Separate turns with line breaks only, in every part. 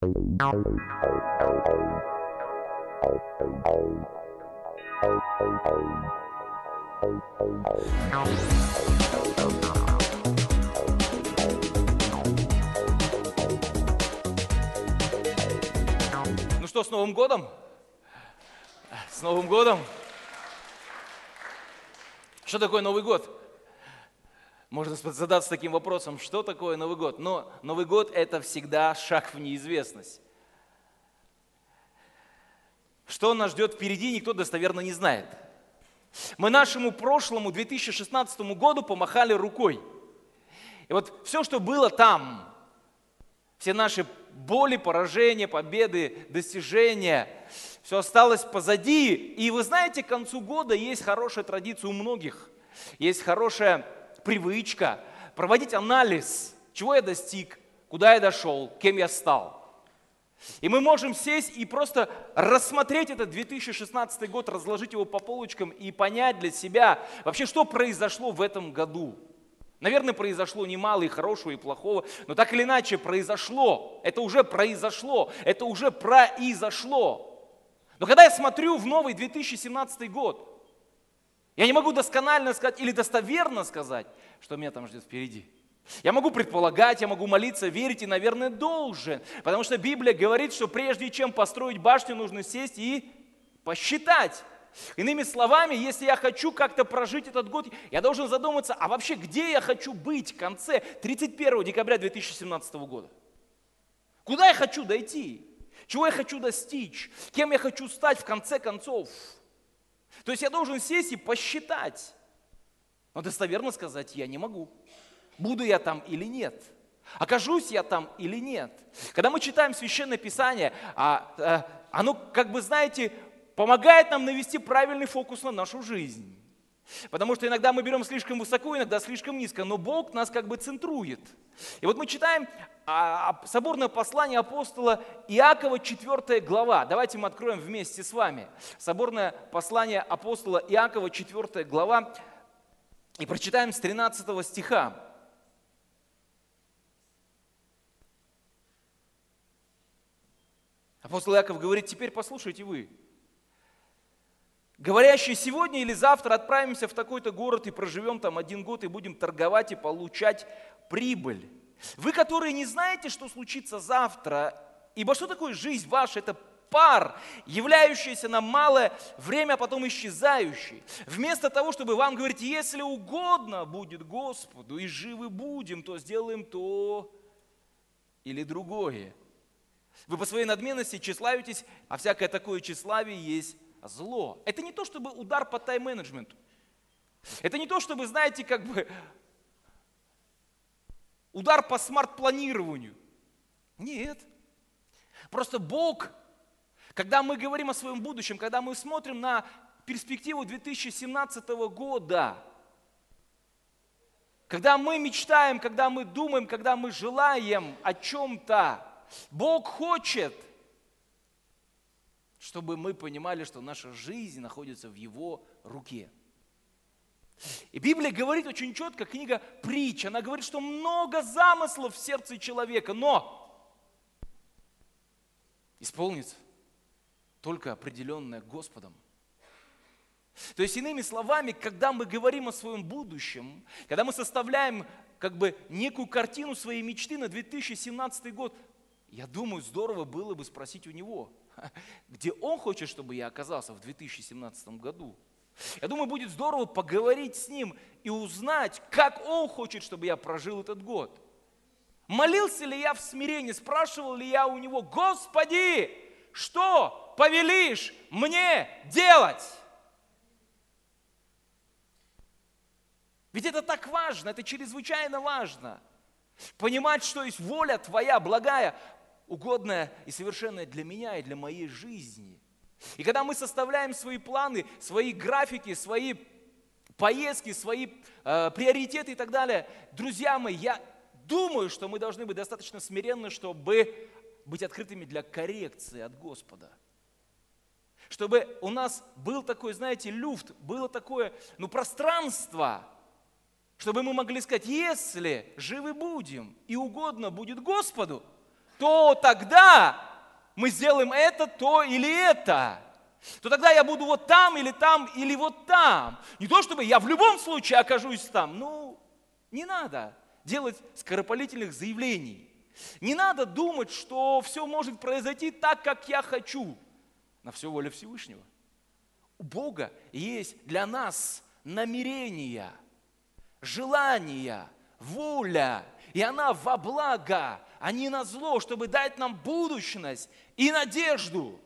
Ну что, с Новым годом? С Новым годом! Что такое Новый год? Можно задаться таким вопросом, что такое Новый год? Но Новый год – это всегда шаг в неизвестность. Что нас ждет впереди, никто достоверно не знает. Мы нашему прошлому 2016 году помахали рукой. И вот все, что было там, все наши боли, поражения, победы, достижения, все осталось позади. И вы знаете, к концу года есть хорошая традиция у многих. Есть хорошая привычка проводить анализ, чего я достиг, куда я дошел, кем я стал. И мы можем сесть и просто рассмотреть этот 2016 год, разложить его по полочкам и понять для себя вообще, что произошло в этом году. Наверное, произошло немало и хорошего, и плохого, но так или иначе произошло. Это уже произошло, это уже произошло. Но когда я смотрю в новый 2017 год, я не могу досконально сказать или достоверно сказать, что меня там ждет впереди. Я могу предполагать, я могу молиться, верить и, наверное, должен. Потому что Библия говорит, что прежде чем построить башню, нужно сесть и посчитать. Иными словами, если я хочу как-то прожить этот год, я должен задуматься, а вообще где я хочу быть в конце 31 декабря 2017 года? Куда я хочу дойти? Чего я хочу достичь? Кем я хочу стать в конце концов? То есть я должен сесть и посчитать. Но достоверно сказать я не могу. Буду я там или нет? Окажусь я там или нет? Когда мы читаем Священное Писание, а, а, оно, как бы, знаете, помогает нам навести правильный фокус на нашу жизнь. Потому что иногда мы берем слишком высоко, иногда слишком низко, но Бог нас как бы центрует. И вот мы читаем а, соборное послание апостола Иакова, 4 глава. Давайте мы откроем вместе с вами. Соборное послание апостола Иакова, 4 глава, и прочитаем с 13 стиха. Апостол Иаков говорит, теперь послушайте вы, говорящий сегодня или завтра отправимся в такой-то город и проживем там один год и будем торговать и получать прибыль. Вы, которые не знаете, что случится завтра, ибо что такое жизнь ваша? Это пар, являющийся на малое время, а потом исчезающий. Вместо того, чтобы вам говорить, если угодно будет Господу и живы будем, то сделаем то или другое. Вы по своей надменности тщеславитесь, а всякое такое тщеславие есть зло. Это не то, чтобы удар по тайм-менеджменту. Это не то, чтобы, знаете, как бы удар по смарт-планированию. Нет. Просто Бог, когда мы говорим о своем будущем, когда мы смотрим на перспективу 2017 года, когда мы мечтаем, когда мы думаем, когда мы желаем о чем-то, Бог хочет, чтобы мы понимали, что наша жизнь находится в Его руке. И Библия говорит очень четко, книга притч, она говорит, что много замыслов в сердце человека, но исполнится только определенное Господом. То есть, иными словами, когда мы говорим о своем будущем, когда мы составляем как бы некую картину своей мечты на 2017 год, я думаю, здорово было бы спросить у него, где он хочет, чтобы я оказался в 2017 году. Я думаю, будет здорово поговорить с ним и узнать, как он хочет, чтобы я прожил этот год. Молился ли я в смирении, спрашивал ли я у него, Господи, что повелишь мне делать? Ведь это так важно, это чрезвычайно важно. Понимать, что есть воля Твоя, благая, угодное и совершенное для меня и для моей жизни. И когда мы составляем свои планы, свои графики, свои поездки, свои э, приоритеты и так далее, друзья мои, я думаю, что мы должны быть достаточно смиренны, чтобы быть открытыми для коррекции от Господа. Чтобы у нас был такой, знаете, люфт, было такое, ну, пространство, чтобы мы могли сказать, если живы будем и угодно будет Господу, то тогда мы сделаем это, то или это. То тогда я буду вот там или там или вот там. Не то чтобы я в любом случае окажусь там. Ну, не надо делать скоропалительных заявлений. Не надо думать, что все может произойти так, как я хочу. На все воля Всевышнего. У Бога есть для нас намерения, желания, воля, и она во благо, а не на зло, чтобы дать нам будущность и надежду.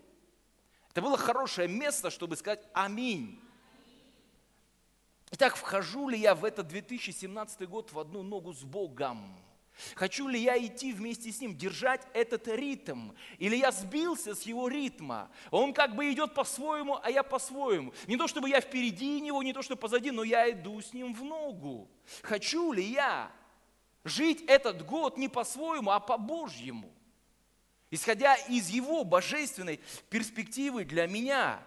Это было хорошее место, чтобы сказать «Аминь». Итак, вхожу ли я в этот 2017 год в одну ногу с Богом? Хочу ли я идти вместе с Ним, держать этот ритм? Или я сбился с Его ритма? Он как бы идет по-своему, а я по-своему. Не то, чтобы я впереди Него, не то, что позади, но я иду с Ним в ногу. Хочу ли я жить этот год не по-своему, а по-божьему? Исходя из Его божественной перспективы для меня.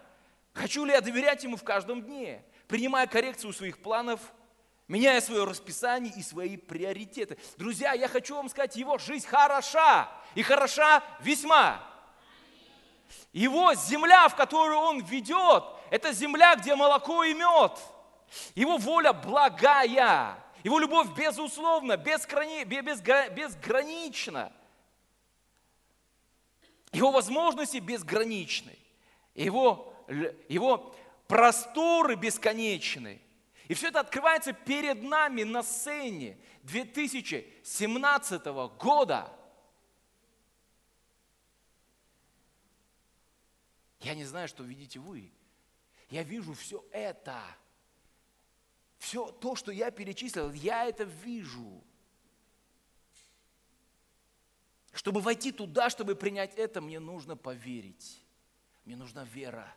Хочу ли я доверять Ему в каждом дне, принимая коррекцию своих планов – меняя свое расписание и свои приоритеты. Друзья, я хочу вам сказать, его жизнь хороша, и хороша весьма. Его земля, в которую он ведет, это земля, где молоко и мед. Его воля благая, его любовь безусловна, безграни, безгранична. Его возможности безграничны. Его, его просторы бесконечны. И все это открывается перед нами на сцене 2017 года. Я не знаю, что видите вы. Я вижу все это. Все то, что я перечислил, я это вижу. Чтобы войти туда, чтобы принять это, мне нужно поверить. Мне нужна вера.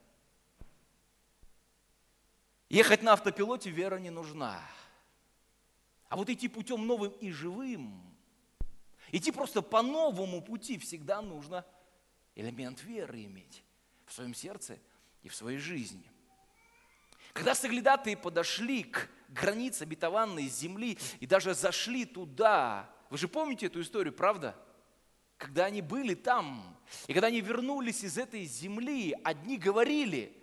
Ехать на автопилоте вера не нужна. А вот идти путем новым и живым, идти просто по новому пути всегда нужно элемент веры иметь в своем сердце и в своей жизни. Когда соглядатые подошли к границе обетованной земли и даже зашли туда, вы же помните эту историю, правда? Когда они были там, и когда они вернулись из этой земли, одни говорили –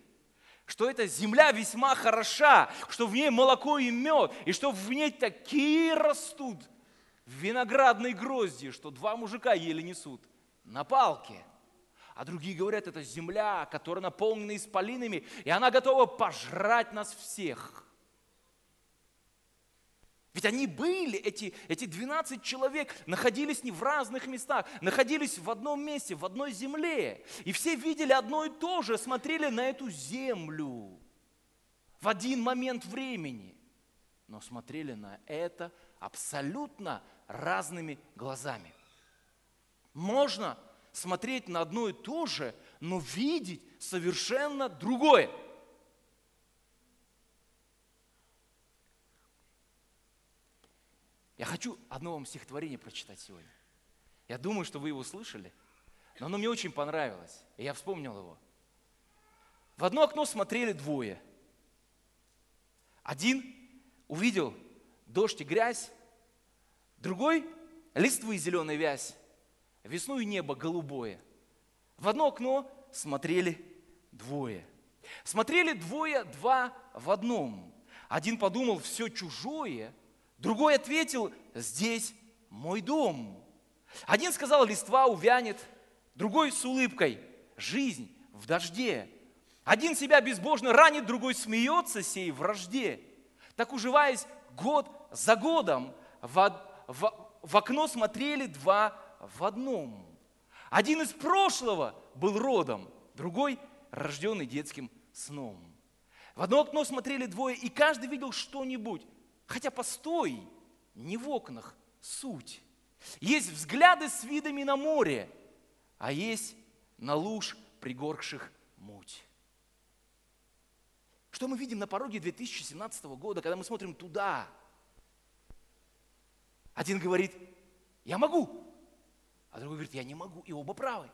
что эта земля весьма хороша, что в ней молоко и мед, и что в ней такие растут виноградные грозди, что два мужика еле несут на палке. А другие говорят, это земля, которая наполнена исполинами, и она готова пожрать нас всех. Ведь они были, эти, эти 12 человек, находились не в разных местах, находились в одном месте, в одной земле. И все видели одно и то же, смотрели на эту землю в один момент времени. Но смотрели на это абсолютно разными глазами. Можно смотреть на одно и то же, но видеть совершенно другое – Я хочу одно вам стихотворение прочитать сегодня. Я думаю, что вы его слышали, но оно мне очень понравилось, и я вспомнил его. В одно окно смотрели двое. Один увидел дождь и грязь, другой – листвы и зеленая вязь, весну и небо голубое. В одно окно смотрели двое. Смотрели двое, два в одном. Один подумал, все чужое – Другой ответил, здесь мой дом. Один сказал, листва увянет, другой с улыбкой, жизнь в дожде. Один себя безбожно ранит, другой смеется сей вражде. Так уживаясь год за годом, в, в, в окно смотрели два в одном. Один из прошлого был родом, другой рожденный детским сном. В одно окно смотрели двое, и каждый видел что-нибудь. Хотя постой, не в окнах суть. Есть взгляды с видами на море, а есть на луж пригоркших муть. Что мы видим на пороге 2017 года, когда мы смотрим туда? Один говорит, я могу, а другой говорит, я не могу, и оба правы.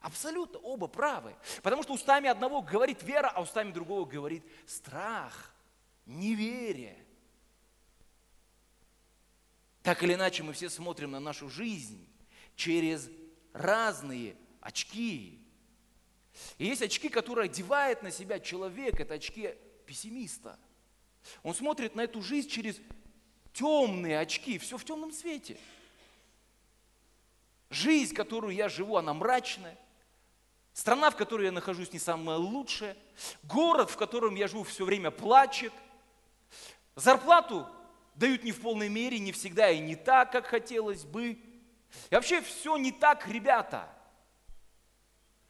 Абсолютно оба правы. Потому что устами одного говорит вера, а устами другого говорит страх неверие. Так или иначе, мы все смотрим на нашу жизнь через разные очки. И есть очки, которые одевает на себя человек, это очки пессимиста. Он смотрит на эту жизнь через темные очки, все в темном свете. Жизнь, которую я живу, она мрачная. Страна, в которой я нахожусь, не самая лучшая. Город, в котором я живу, все время плачет. Зарплату дают не в полной мере, не всегда и не так, как хотелось бы. И вообще все не так, ребята.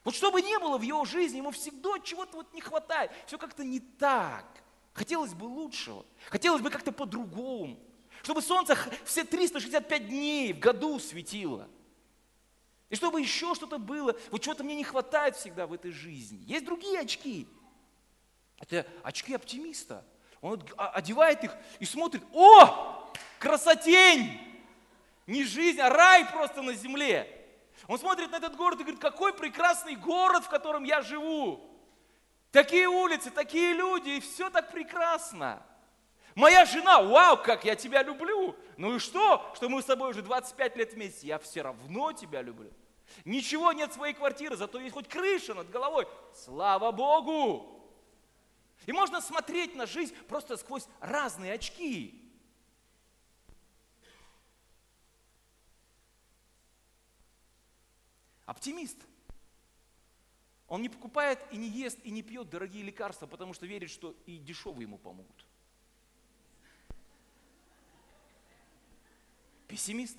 Вот что бы ни было в его жизни, ему всегда чего-то вот не хватает. Все как-то не так. Хотелось бы лучшего. Хотелось бы как-то по-другому. Чтобы солнце все 365 дней в году светило. И чтобы еще что-то было. Вот чего-то мне не хватает всегда в этой жизни. Есть другие очки. Это очки оптимиста. Он одевает их и смотрит, о, красотень! Не жизнь, а рай просто на земле. Он смотрит на этот город и говорит, какой прекрасный город, в котором я живу. Такие улицы, такие люди, и все так прекрасно. Моя жена, вау, как я тебя люблю. Ну и что, что мы с тобой уже 25 лет вместе, я все равно тебя люблю. Ничего нет своей квартиры, зато есть хоть крыша над головой. Слава Богу! И можно смотреть на жизнь просто сквозь разные очки. Оптимист. Он не покупает и не ест и не пьет дорогие лекарства, потому что верит, что и дешевые ему помогут. Пессимист.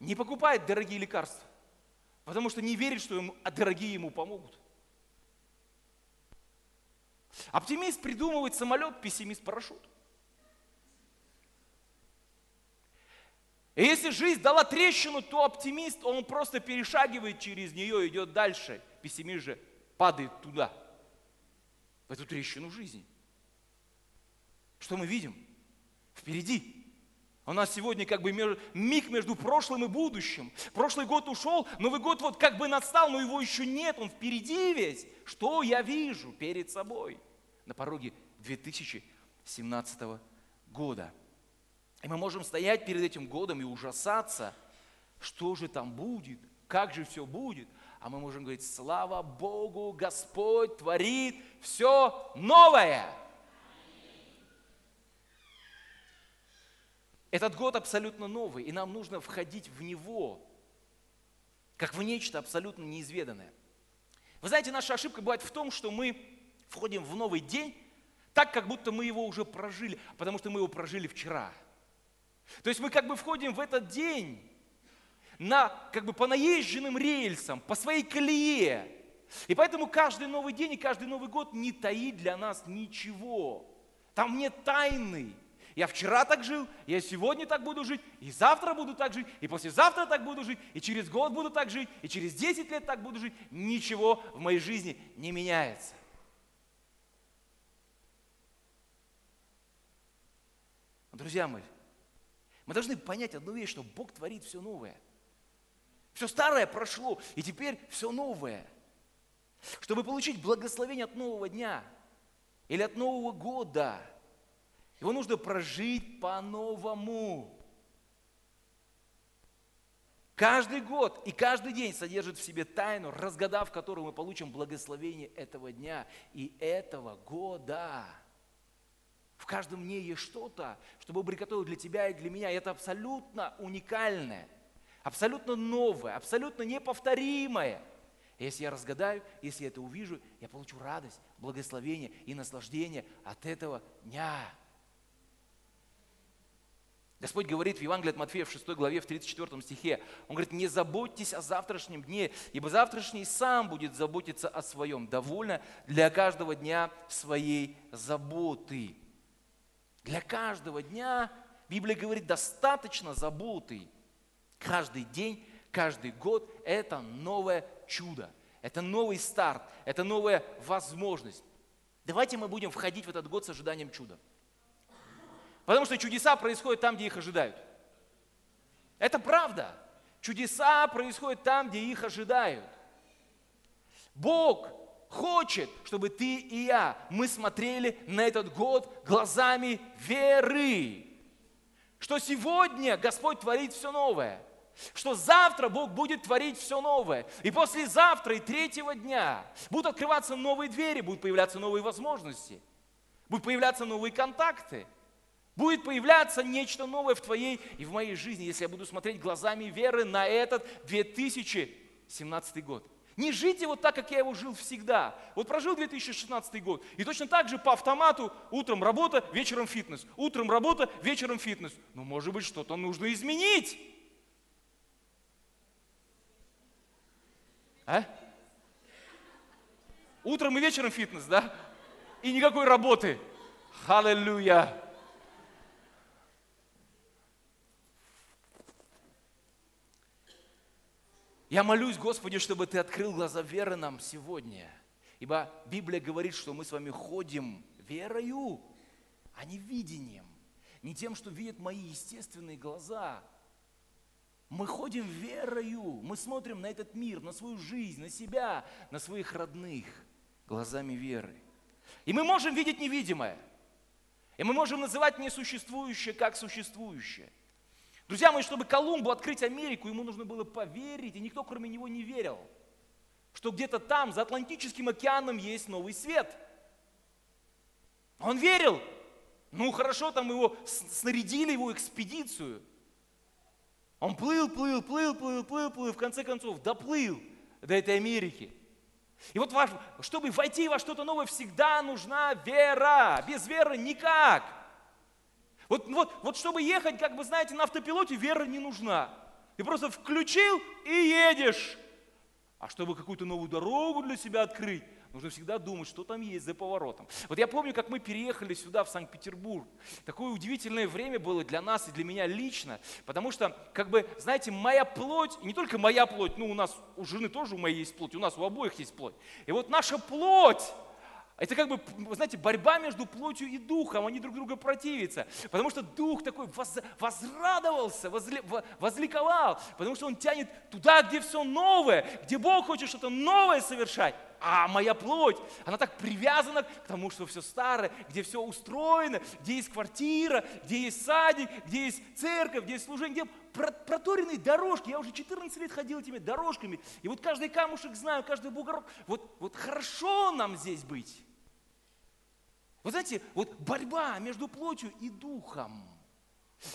Не покупает дорогие лекарства, потому что не верит, что ему, а дорогие ему помогут. Оптимист придумывает самолет, пессимист парашют. И если жизнь дала трещину, то оптимист, он просто перешагивает через нее, идет дальше. Пессимист же падает туда, в эту трещину жизни. Что мы видим? Впереди. У нас сегодня как бы миг между прошлым и будущим. Прошлый год ушел, Новый год вот как бы настал, но его еще нет, он впереди весь. Что я вижу перед собой на пороге 2017 года? И мы можем стоять перед этим годом и ужасаться, что же там будет, как же все будет. А мы можем говорить, слава Богу, Господь творит все новое. Этот год абсолютно новый, и нам нужно входить в него, как в нечто абсолютно неизведанное. Вы знаете, наша ошибка бывает в том, что мы входим в новый день так, как будто мы его уже прожили, потому что мы его прожили вчера – то есть мы как бы входим в этот день на, как бы по наезженным рельсам, по своей колее. И поэтому каждый новый день и каждый Новый год не таит для нас ничего. Там нет тайны. Я вчера так жил, я сегодня так буду жить, и завтра буду так жить, и послезавтра так буду жить, и через год буду так жить, и через 10 лет так буду жить. Ничего в моей жизни не меняется. Друзья мои, мы должны понять одну вещь, что Бог творит все новое. Все старое прошло, и теперь все новое. Чтобы получить благословение от нового дня или от нового года, его нужно прожить по-новому. Каждый год и каждый день содержит в себе тайну, разгадав которую мы получим благословение этого дня и этого года. В каждом дне есть что-то, что Бог приготовил для тебя и для меня. И это абсолютно уникальное, абсолютно новое, абсолютно неповторимое. Если я разгадаю, если я это увижу, я получу радость, благословение и наслаждение от этого дня. Господь говорит в Евангелии от Матфея в 6 главе, в 34 стихе, Он говорит, не заботьтесь о завтрашнем дне, ибо завтрашний сам будет заботиться о своем. Довольно для каждого дня своей заботы. Для каждого дня, Библия говорит, достаточно заботы. Каждый день, каждый год – это новое чудо, это новый старт, это новая возможность. Давайте мы будем входить в этот год с ожиданием чуда. Потому что чудеса происходят там, где их ожидают. Это правда. Чудеса происходят там, где их ожидают. Бог хочет, чтобы ты и я, мы смотрели на этот год глазами веры. Что сегодня Господь творит все новое. что завтра Бог будет творить все новое. И послезавтра, и третьего дня будут открываться новые двери, будут появляться новые возможности, будут появляться новые контакты. Будет появляться нечто новое в твоей и в моей жизни, если я буду смотреть глазами веры на этот 2017 год. Не жите вот так, как я его жил всегда. Вот прожил 2016 год, и точно так же по автомату утром работа, вечером фитнес. Утром работа, вечером фитнес. Ну, может быть, что-то нужно изменить. А? Утром и вечером фитнес, да? И никакой работы. Аллилуйя. Я молюсь, Господи, чтобы Ты открыл глаза веры нам сегодня. Ибо Библия говорит, что мы с вами ходим верою, а не видением. Не тем, что видят мои естественные глаза. Мы ходим верою. Мы смотрим на этот мир, на свою жизнь, на себя, на своих родных глазами веры. И мы можем видеть невидимое. И мы можем называть несуществующее как существующее. Друзья мои, чтобы Колумбу открыть Америку, ему нужно было поверить, и никто кроме него не верил, что где-то там, за Атлантическим океаном, есть новый свет. Он верил. Ну хорошо, там его снарядили, его экспедицию. Он плыл, плыл, плыл, плыл, плыл, плыл, и в конце концов доплыл до этой Америки. И вот чтобы войти во что-то новое, всегда нужна вера. Без веры никак. Вот, вот, вот чтобы ехать, как бы, знаете, на автопилоте, вера не нужна. Ты просто включил и едешь. А чтобы какую-то новую дорогу для себя открыть, нужно всегда думать, что там есть за поворотом. Вот я помню, как мы переехали сюда, в Санкт-Петербург. Такое удивительное время было для нас и для меня лично, потому что, как бы, знаете, моя плоть, не только моя плоть, ну, у нас, у жены тоже у моей есть плоть, у нас у обоих есть плоть. И вот наша плоть, это как бы, знаете, борьба между плотью и духом, они друг друга противятся. Потому что дух такой воз, возрадовался, возли, возликовал, потому что он тянет туда, где все новое, где Бог хочет что-то новое совершать. А моя плоть, она так привязана к тому, что все старое, где все устроено, где есть квартира, где есть садик, где есть церковь, где есть служение, где проторенные дорожки. Я уже 14 лет ходил этими дорожками, и вот каждый камушек знаю, каждый бугорок. Вот, вот хорошо нам здесь быть. Вы знаете, вот борьба между плотью и духом.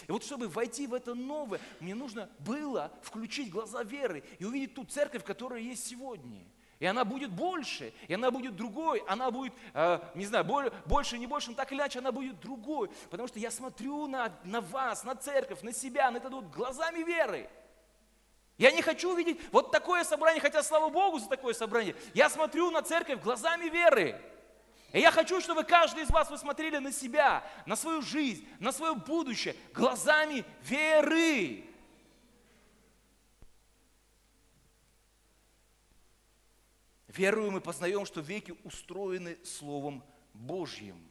И вот чтобы войти в это новое, мне нужно было включить глаза веры и увидеть ту церковь, которая есть сегодня. И она будет больше, и она будет другой, она будет, э, не знаю, больше, не больше, но так или иначе она будет другой. Потому что я смотрю на, на вас, на церковь, на себя, на это вот глазами веры. Я не хочу увидеть вот такое собрание, хотя слава Богу за такое собрание. Я смотрю на церковь глазами веры. И я хочу, чтобы каждый из вас вы смотрели на себя, на свою жизнь, на свое будущее глазами веры. Верую мы познаем, что веки устроены Словом Божьим.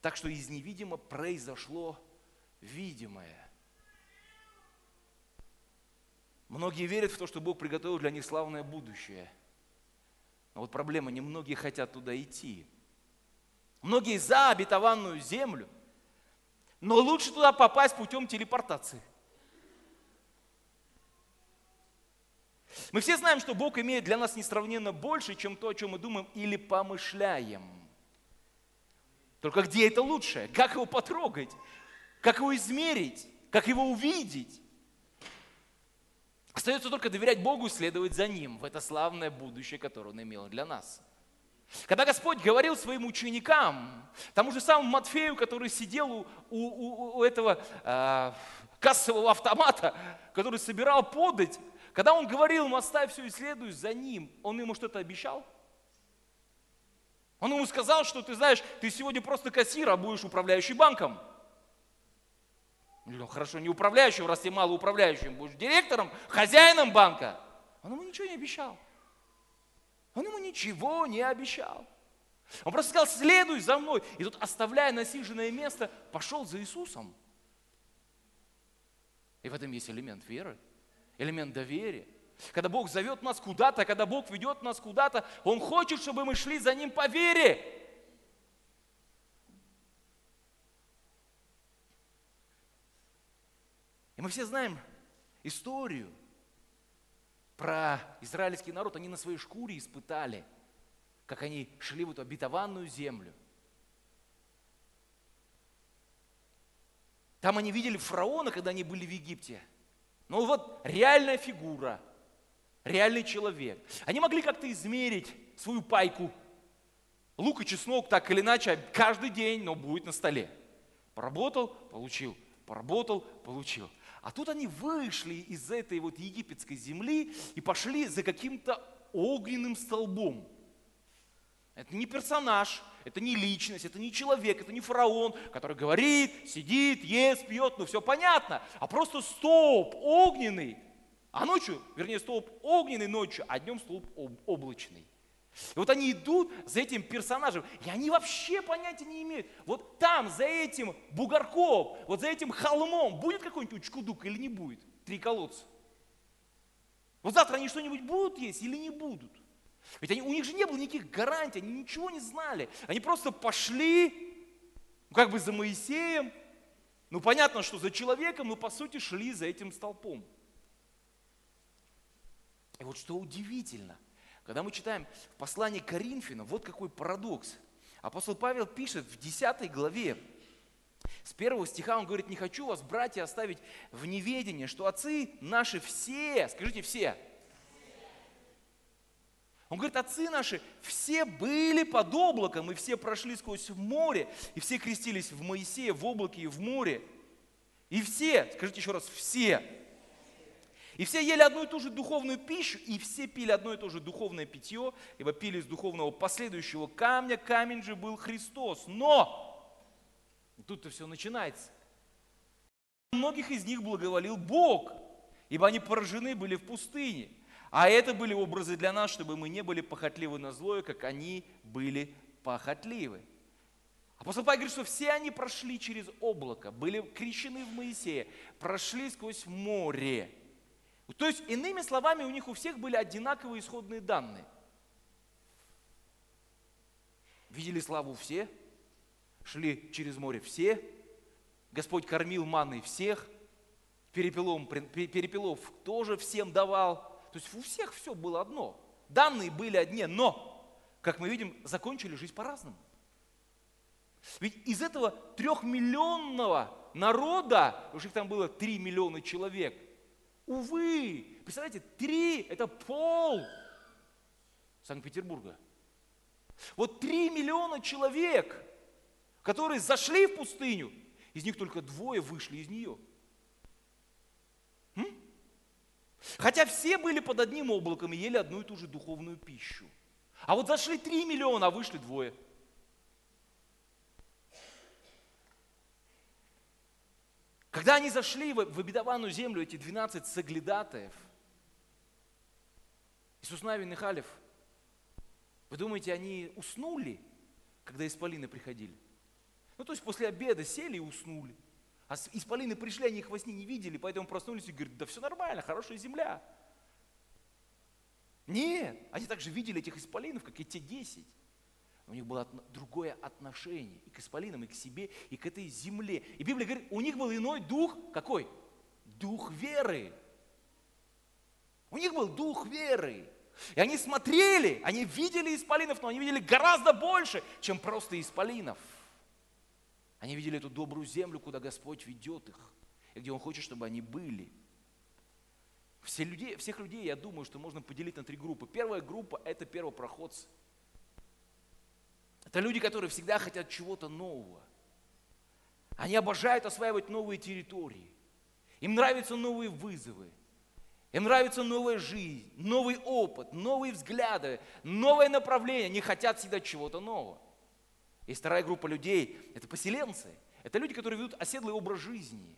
Так что из невидимого произошло видимое. Многие верят в то, что Бог приготовил для них славное будущее. Но вот проблема, немногие хотят туда идти – Многие за обетованную землю, но лучше туда попасть путем телепортации. Мы все знаем, что Бог имеет для нас несравненно больше, чем то, о чем мы думаем или помышляем. Только где это лучше? Как его потрогать? Как его измерить? Как его увидеть? Остается только доверять Богу и следовать за Ним в это славное будущее, которое Он имел для нас. Когда Господь говорил своим ученикам, тому же самому Матфею, который сидел у, у, у этого э, кассового автомата, который собирал подать, когда он говорил ему, оставь все и следуй за ним, он ему что-то обещал? Он ему сказал, что ты знаешь, ты сегодня просто кассир, а будешь управляющий банком. Ну, хорошо, не управляющим, раз ты мало управляющим, будешь директором, хозяином банка. Он ему ничего не обещал. Он ему ничего не обещал. Он просто сказал, следуй за мной. И тут, оставляя насиженное место, пошел за Иисусом. И в этом есть элемент веры, элемент доверия. Когда Бог зовет нас куда-то, когда Бог ведет нас куда-то, Он хочет, чтобы мы шли за Ним по вере. И мы все знаем историю про израильский народ, они на своей шкуре испытали, как они шли в эту обетованную землю. Там они видели фараона, когда они были в Египте. Ну вот реальная фигура, реальный человек. Они могли как-то измерить свою пайку. Лук и чеснок так или иначе каждый день, но будет на столе. Поработал, получил, поработал, получил. А тут они вышли из этой вот египетской земли и пошли за каким-то огненным столбом. Это не персонаж, это не личность, это не человек, это не фараон, который говорит, сидит, ест, пьет, ну все понятно. А просто столб огненный, а ночью, вернее, столб огненный ночью, а днем столб облачный. И вот они идут за этим персонажем, и они вообще понятия не имеют. Вот там, за этим бугорком, вот за этим холмом, будет какой-нибудь учкудук или не будет? Три колодца. Вот завтра они что-нибудь будут есть или не будут? Ведь они, у них же не было никаких гарантий, они ничего не знали. Они просто пошли, ну, как бы за Моисеем, ну понятно, что за человеком, но по сути шли за этим столпом. И вот что удивительно – когда мы читаем в послании Коринфянам, вот какой парадокс. Апостол Павел пишет в 10 главе, с первого стиха он говорит, не хочу вас, братья, оставить в неведении, что отцы наши все, скажите все, он говорит, отцы наши все были под облаком, и все прошли сквозь море, и все крестились в Моисее, в облаке и в море. И все, скажите еще раз, все и все ели одну и ту же духовную пищу, и все пили одно и то же духовное питье, ибо пили из духовного последующего камня, камень же был Христос. Но, тут-то все начинается. Многих из них благоволил Бог, ибо они поражены были в пустыне. А это были образы для нас, чтобы мы не были похотливы на злое, как они были похотливы. Апостол Павел говорит, что все они прошли через облако, были крещены в Моисее, прошли сквозь море. То есть, иными словами, у них у всех были одинаковые исходные данные. Видели славу все, шли через море все, Господь кормил манной всех, перепелом, перепелов тоже всем давал. То есть у всех все было одно. Данные были одни, но, как мы видим, закончили жизнь по-разному. Ведь из этого трехмиллионного народа, уж их там было три миллиона человек – Увы, представляете, три – это пол Санкт-Петербурга. Вот три миллиона человек, которые зашли в пустыню, из них только двое вышли из нее. М? Хотя все были под одним облаком и ели одну и ту же духовную пищу. А вот зашли три миллиона, а вышли двое – Когда они зашли в обетованную землю, эти 12 соглядатаев, Иисус Навин и Халев, вы думаете, они уснули, когда исполины приходили? Ну, то есть после обеда сели и уснули. А исполины пришли, они их во сне не видели, поэтому проснулись и говорят, да все нормально, хорошая земля. Нет, они также видели этих исполинов, как и те десять. У них было другое отношение и к исполинам, и к себе, и к этой земле. И Библия говорит, у них был иной дух, какой? Дух веры. У них был дух веры. И они смотрели, они видели исполинов, но они видели гораздо больше, чем просто исполинов. Они видели эту добрую землю, куда Господь ведет их, и где Он хочет, чтобы они были. Все людей, всех людей, я думаю, что можно поделить на три группы. Первая группа – это первопроходцы – это люди, которые всегда хотят чего-то нового. Они обожают осваивать новые территории. Им нравятся новые вызовы. Им нравится новая жизнь, новый опыт, новые взгляды, новое направление. Они хотят всегда чего-то нового. И вторая группа людей – это поселенцы. Это люди, которые ведут оседлый образ жизни.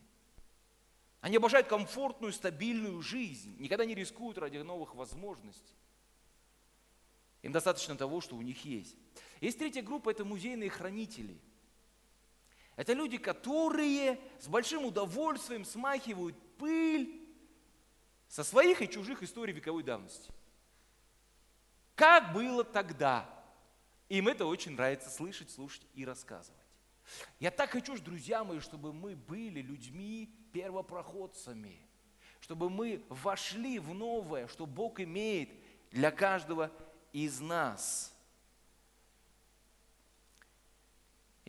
Они обожают комфортную, стабильную жизнь, никогда не рискуют ради новых возможностей. Им достаточно того, что у них есть. Есть третья группа, это музейные хранители. Это люди, которые с большим удовольствием смахивают пыль со своих и чужих историй вековой давности. Как было тогда? Им это очень нравится слышать, слушать и рассказывать. Я так хочу, друзья мои, чтобы мы были людьми первопроходцами. чтобы мы вошли в новое, что Бог имеет для каждого из нас.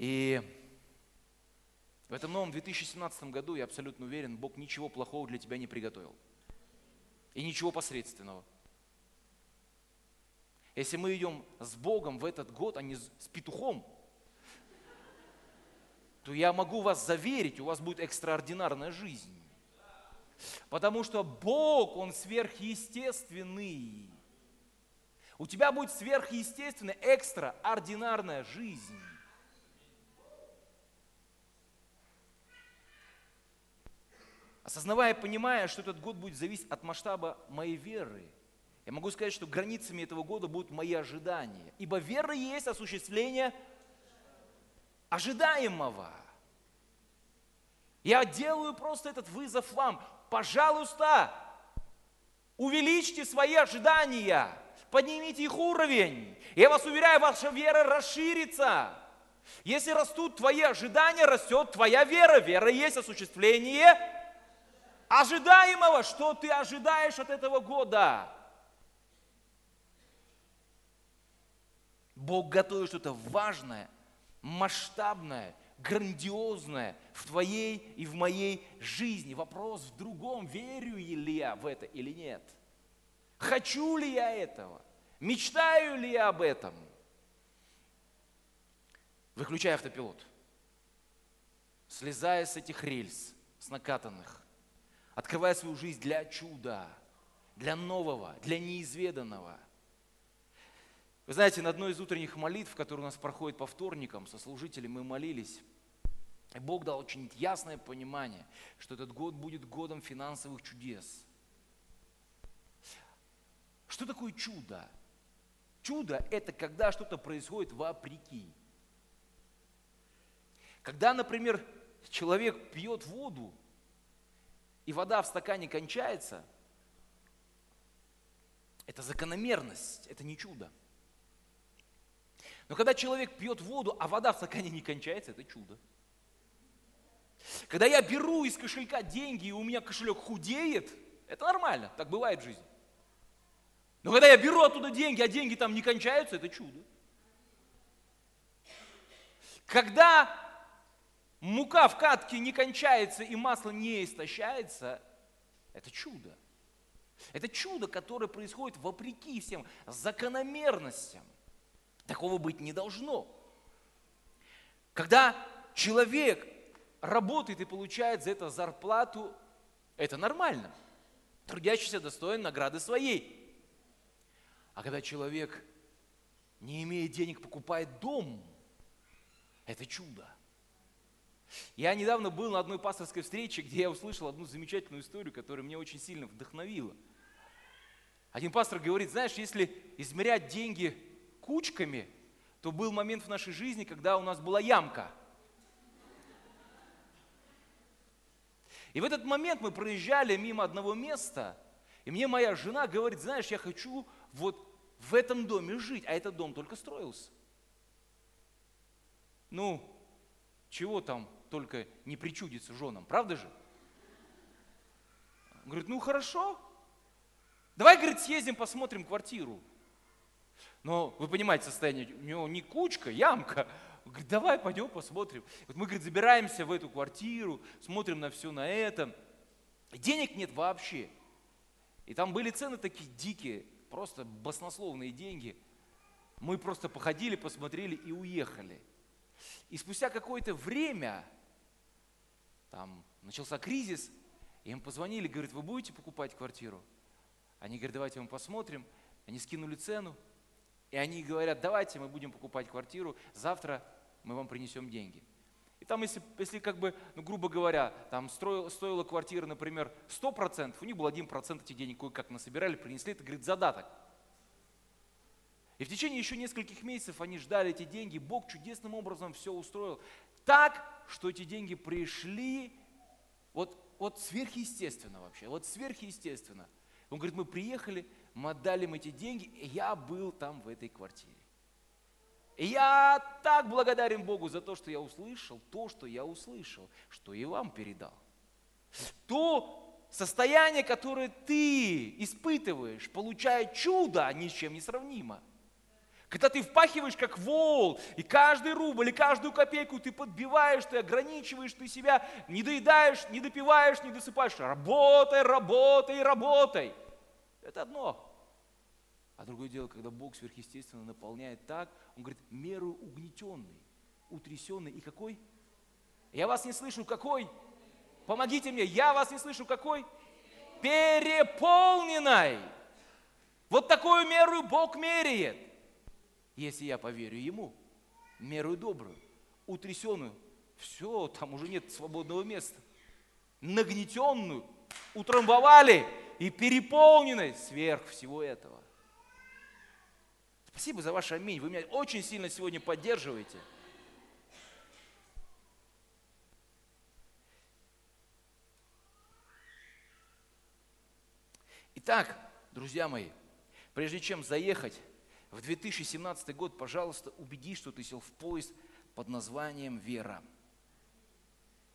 И в этом новом 2017 году, я абсолютно уверен, Бог ничего плохого для тебя не приготовил. И ничего посредственного. Если мы идем с Богом в этот год, а не с петухом, то я могу вас заверить, у вас будет экстраординарная жизнь. Потому что Бог, Он сверхъестественный. У тебя будет сверхъестественная, экстраординарная жизнь. Осознавая, понимая, что этот год будет зависеть от масштаба моей веры, я могу сказать, что границами этого года будут мои ожидания. Ибо вера есть осуществление ожидаемого. Я делаю просто этот вызов вам. Пожалуйста, увеличьте свои ожидания, поднимите их уровень. Я вас уверяю, ваша вера расширится. Если растут твои ожидания, растет твоя вера. Вера есть осуществление ожидаемого, что ты ожидаешь от этого года. Бог готовит что-то важное, масштабное, грандиозное в твоей и в моей жизни. Вопрос в другом, верю ли я в это или нет. Хочу ли я этого? Мечтаю ли я об этом? Выключай автопилот. Слезая с этих рельс, с накатанных, открывая свою жизнь для чуда, для нового, для неизведанного – вы знаете, на одной из утренних молитв, которые у нас проходит по вторникам, со служителями мы молились, и Бог дал очень ясное понимание, что этот год будет годом финансовых чудес. Что такое чудо? Чудо – это когда что-то происходит вопреки. Когда, например, человек пьет воду, и вода в стакане кончается, это закономерность, это не чудо. Но когда человек пьет воду, а вода в стакане не кончается, это чудо. Когда я беру из кошелька деньги, и у меня кошелек худеет, это нормально, так бывает в жизни. Но когда я беру оттуда деньги, а деньги там не кончаются, это чудо. Когда мука в катке не кончается и масло не истощается, это чудо. Это чудо, которое происходит вопреки всем закономерностям. Такого быть не должно. Когда человек работает и получает за это зарплату, это нормально. Трудящийся достоин награды своей. А когда человек, не имея денег, покупает дом, это чудо. Я недавно был на одной пасторской встрече, где я услышал одну замечательную историю, которая меня очень сильно вдохновила. Один пастор говорит, знаешь, если измерять деньги кучками, то был момент в нашей жизни, когда у нас была ямка. И в этот момент мы проезжали мимо одного места, и мне моя жена говорит, знаешь, я хочу вот в этом доме жить, а этот дом только строился. Ну, чего там только не причудится женам, правда же? Говорит, ну хорошо, давай, говорит, съездим, посмотрим квартиру. Но вы понимаете состояние, у него не кучка, ямка. Говорит, давай пойдем посмотрим. Вот мы, говорит, забираемся в эту квартиру, смотрим на все на это. Денег нет вообще. И там были цены такие дикие, просто баснословные деньги. Мы просто походили, посмотрели и уехали. И спустя какое-то время, там начался кризис, им позвонили, говорят, вы будете покупать квартиру? Они говорят, давайте мы посмотрим. Они скинули цену, и они говорят, давайте мы будем покупать квартиру, завтра мы вам принесем деньги. И там, если, если как бы, ну, грубо говоря, там строил, стоила квартира, например, 100%, у них был 1% этих денег кое-как насобирали, принесли, это, говорит, задаток. И в течение еще нескольких месяцев они ждали эти деньги, Бог чудесным образом все устроил так, что эти деньги пришли вот, вот сверхъестественно вообще, вот сверхъестественно. Он говорит, мы приехали, мы отдали им эти деньги, и я был там в этой квартире. И я так благодарен Богу за то, что я услышал, то, что я услышал, что и вам передал. То, состояние, которое ты испытываешь, получая чудо, ни с чем не сравнимо. Когда ты впахиваешь как вол, и каждый рубль, и каждую копейку ты подбиваешь, ты ограничиваешь, ты себя не доедаешь, не допиваешь, не досыпаешь. Работай, работай, работай. Это одно. А другое дело, когда Бог сверхъестественно наполняет так, Он говорит, меру угнетенный, утрясенный и какой? Я вас не слышу, какой? Помогите мне, я вас не слышу, какой? Переполненной. Вот такую меру Бог меряет. Если я поверю Ему, меру добрую, утрясенную, все, там уже нет свободного места. Нагнетенную, утрамбовали и переполненной сверх всего этого. Спасибо за ваш аминь. Вы меня очень сильно сегодня поддерживаете. Итак, друзья мои, прежде чем заехать в 2017 год, пожалуйста, убедись, что ты сел в поезд под названием «Вера».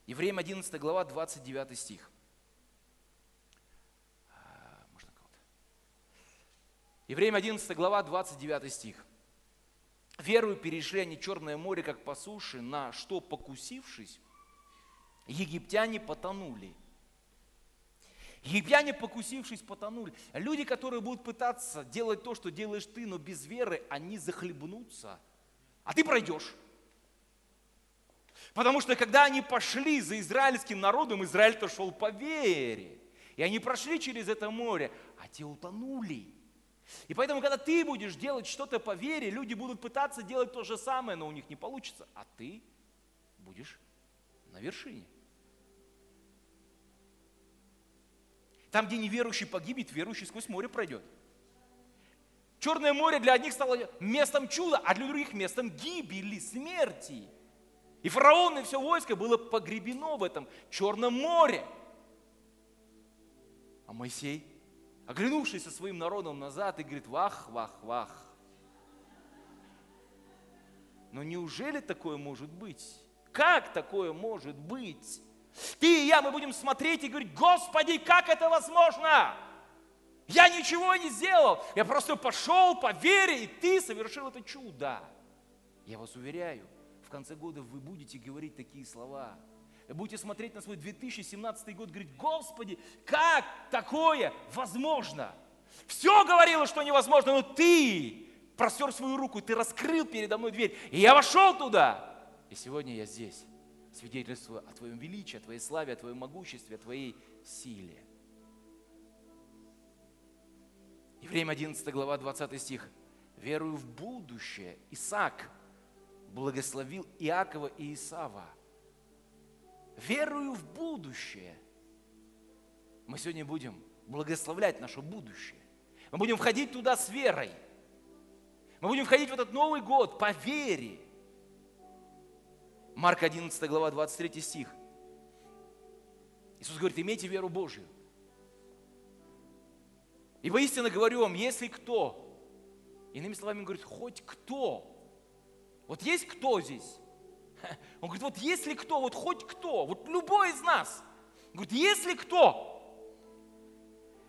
Евреям 11 глава, 29 стих. А, можно кого-то? Евреям 11 глава, 29 стих. «Верую перешли они Черное море, как по суше, на что, покусившись, египтяне потонули». Египтяне, покусившись, потонули. Люди, которые будут пытаться делать то, что делаешь ты, но без веры, они захлебнутся. А ты пройдешь. Потому что когда они пошли за израильским народом, Израиль-то шел по вере. И они прошли через это море, а те утонули. И поэтому, когда ты будешь делать что-то по вере, люди будут пытаться делать то же самое, но у них не получится. А ты будешь на вершине. Там, где неверующий погибнет, верующий сквозь море пройдет. Черное море для одних стало местом чуда, а для других местом гибели, смерти. И фараон и все войско было погребено в этом Черном море. А Моисей, оглянувшись со своим народом назад, и говорит, вах, вах, вах. Но неужели такое может быть? Как такое может быть? Ты и я, мы будем смотреть и говорить, Господи, как это возможно? Я ничего не сделал, я просто пошел по вере, и ты совершил это чудо. Я вас уверяю, в конце года вы будете говорить такие слова. Вы будете смотреть на свой 2017 год и говорить, Господи, как такое возможно? Все говорило, что невозможно, но ты простер свою руку, ты раскрыл передо мной дверь, и я вошел туда. И сегодня я здесь свидетельство о Твоем величии, о Твоей славе, о Твоем могуществе, о Твоей силе. Евреям 11 глава 20 стих. «Верую в будущее, Исаак благословил Иакова и Исава. Верую в будущее. Мы сегодня будем благословлять наше будущее. Мы будем входить туда с верой. Мы будем входить в этот Новый год по вере. Марк 11 глава 23 стих. Иисус говорит, имейте веру Божью. И воистину говорю вам, если кто, иными словами говорит, хоть кто, вот есть кто здесь? Он говорит, вот если кто, вот хоть кто, вот любой из нас, говорит, если кто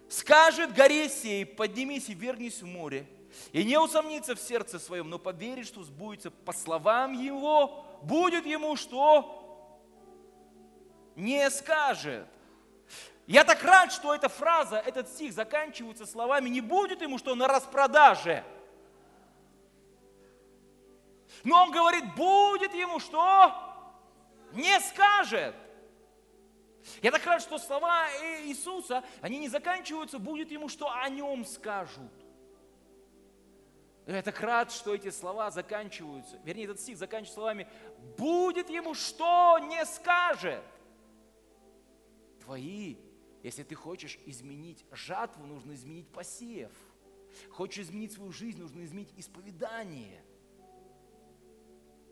скажет горе сей, поднимись и вернись в море, и не усомнится в сердце своем, но поверит, что сбудется по словам его, будет ему что? Не скажет. Я так рад, что эта фраза, этот стих заканчивается словами «не будет ему что на распродаже». Но он говорит, будет ему что? Не скажет. Я так рад, что слова Иисуса, они не заканчиваются, будет ему что о нем скажут. Я так рад, что эти слова заканчиваются, вернее, этот стих заканчивается словами «будет ему что не скажет». Твои, если ты хочешь изменить жатву, нужно изменить посев. Хочешь изменить свою жизнь, нужно изменить исповедание.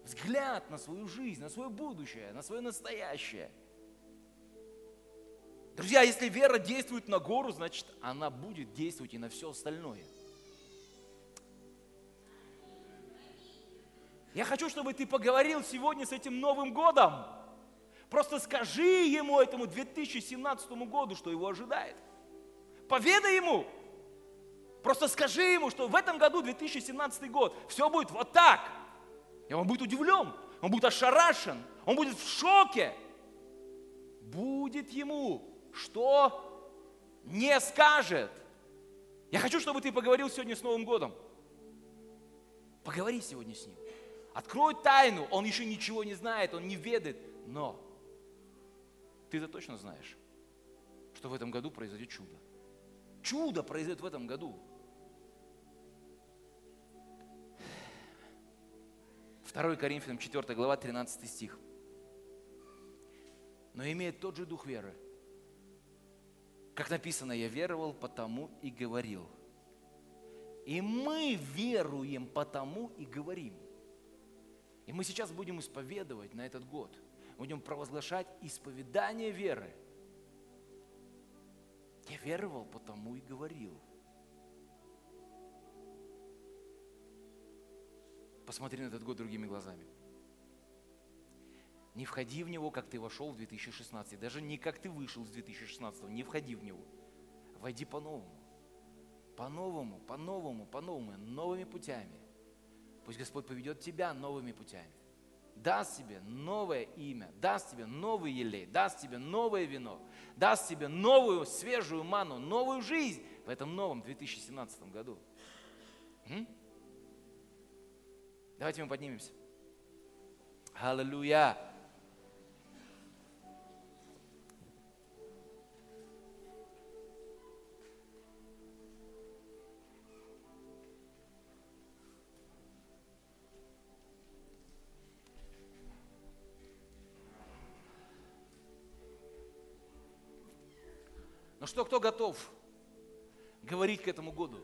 Взгляд на свою жизнь, на свое будущее, на свое настоящее. Друзья, если вера действует на гору, значит, она будет действовать и на все остальное – Я хочу, чтобы ты поговорил сегодня с этим Новым годом. Просто скажи ему, этому 2017 году, что его ожидает. Поведай ему. Просто скажи ему, что в этом году, 2017 год, все будет вот так. И он будет удивлен, он будет ошарашен, он будет в шоке. Будет ему, что не скажет. Я хочу, чтобы ты поговорил сегодня с Новым годом. Поговори сегодня с ним. Открой тайну. Он еще ничего не знает, он не ведает. Но ты-то точно знаешь, что в этом году произойдет чудо. Чудо произойдет в этом году. 2 Коринфянам 4 глава 13 стих. Но имеет тот же дух веры. Как написано, я веровал, потому и говорил. И мы веруем потому и говорим. И мы сейчас будем исповедовать на этот год. Будем провозглашать исповедание веры. Я веровал, потому и говорил. Посмотри на этот год другими глазами. Не входи в него, как ты вошел в 2016. Даже не как ты вышел из 2016. Не входи в него. Войди по-новому. По-новому, по-новому, по-новому, новыми путями. Пусть Господь поведет тебя новыми путями. Даст тебе новое имя, даст тебе новый елей, даст тебе новое вино, даст тебе новую свежую ману, новую жизнь в этом новом 2017 году. М? Давайте мы поднимемся. Аллилуйя! Ну что, кто готов говорить к этому году?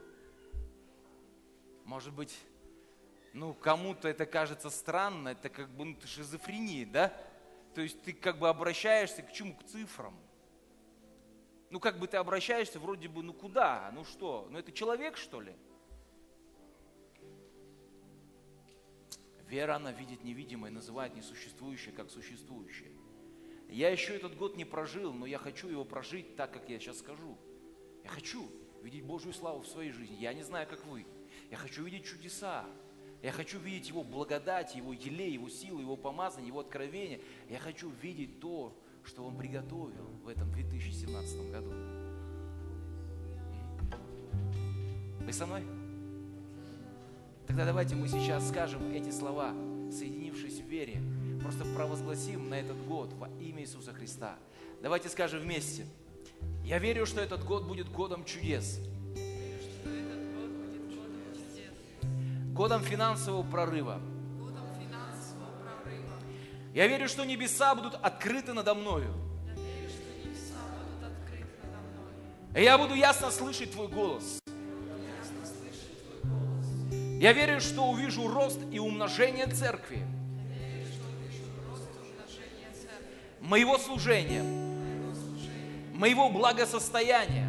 Может быть, ну, кому-то это кажется странно, это как бы ну, шизофрения, да? То есть ты как бы обращаешься к чему? К цифрам. Ну, как бы ты обращаешься вроде бы, ну куда? Ну что? Ну это человек, что ли? Вера, она видит невидимое, называет несуществующее как существующее. Я еще этот год не прожил, но я хочу его прожить так, как я сейчас скажу. Я хочу видеть Божью славу в своей жизни. Я не знаю, как вы. Я хочу видеть чудеса. Я хочу видеть Его благодать, Его елей, Его силу, Его помазание, Его откровение. Я хочу видеть то, что Он приготовил в этом 2017 году. Вы со мной? Тогда давайте мы сейчас скажем эти слова, соединившись в вере, просто провозгласим на этот год во имя Иисуса Христа. Давайте скажем вместе. Я верю, что этот год будет годом чудес. Годом финансового прорыва. Я верю, что небеса будут открыты надо мною. И я буду ясно слышать Твой голос. Я верю, что увижу рост и умножение церкви. Моего служения, моего благосостояния,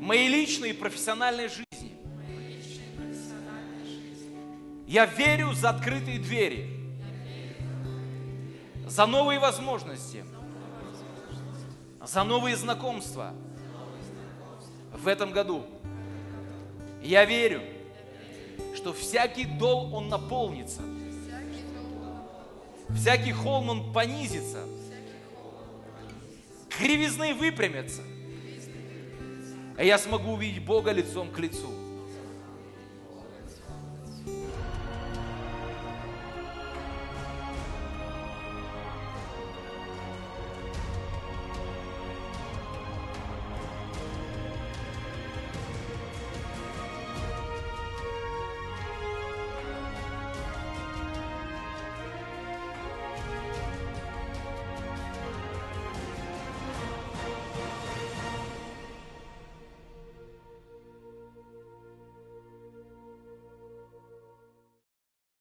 моей личной и профессиональной жизни. Я верю за открытые двери, за новые возможности, за новые знакомства в этом году. Я верю, что всякий дол, он наполнится – Всякий холм, он понизится. Кривизны выпрямятся. И я смогу увидеть Бога лицом к лицу.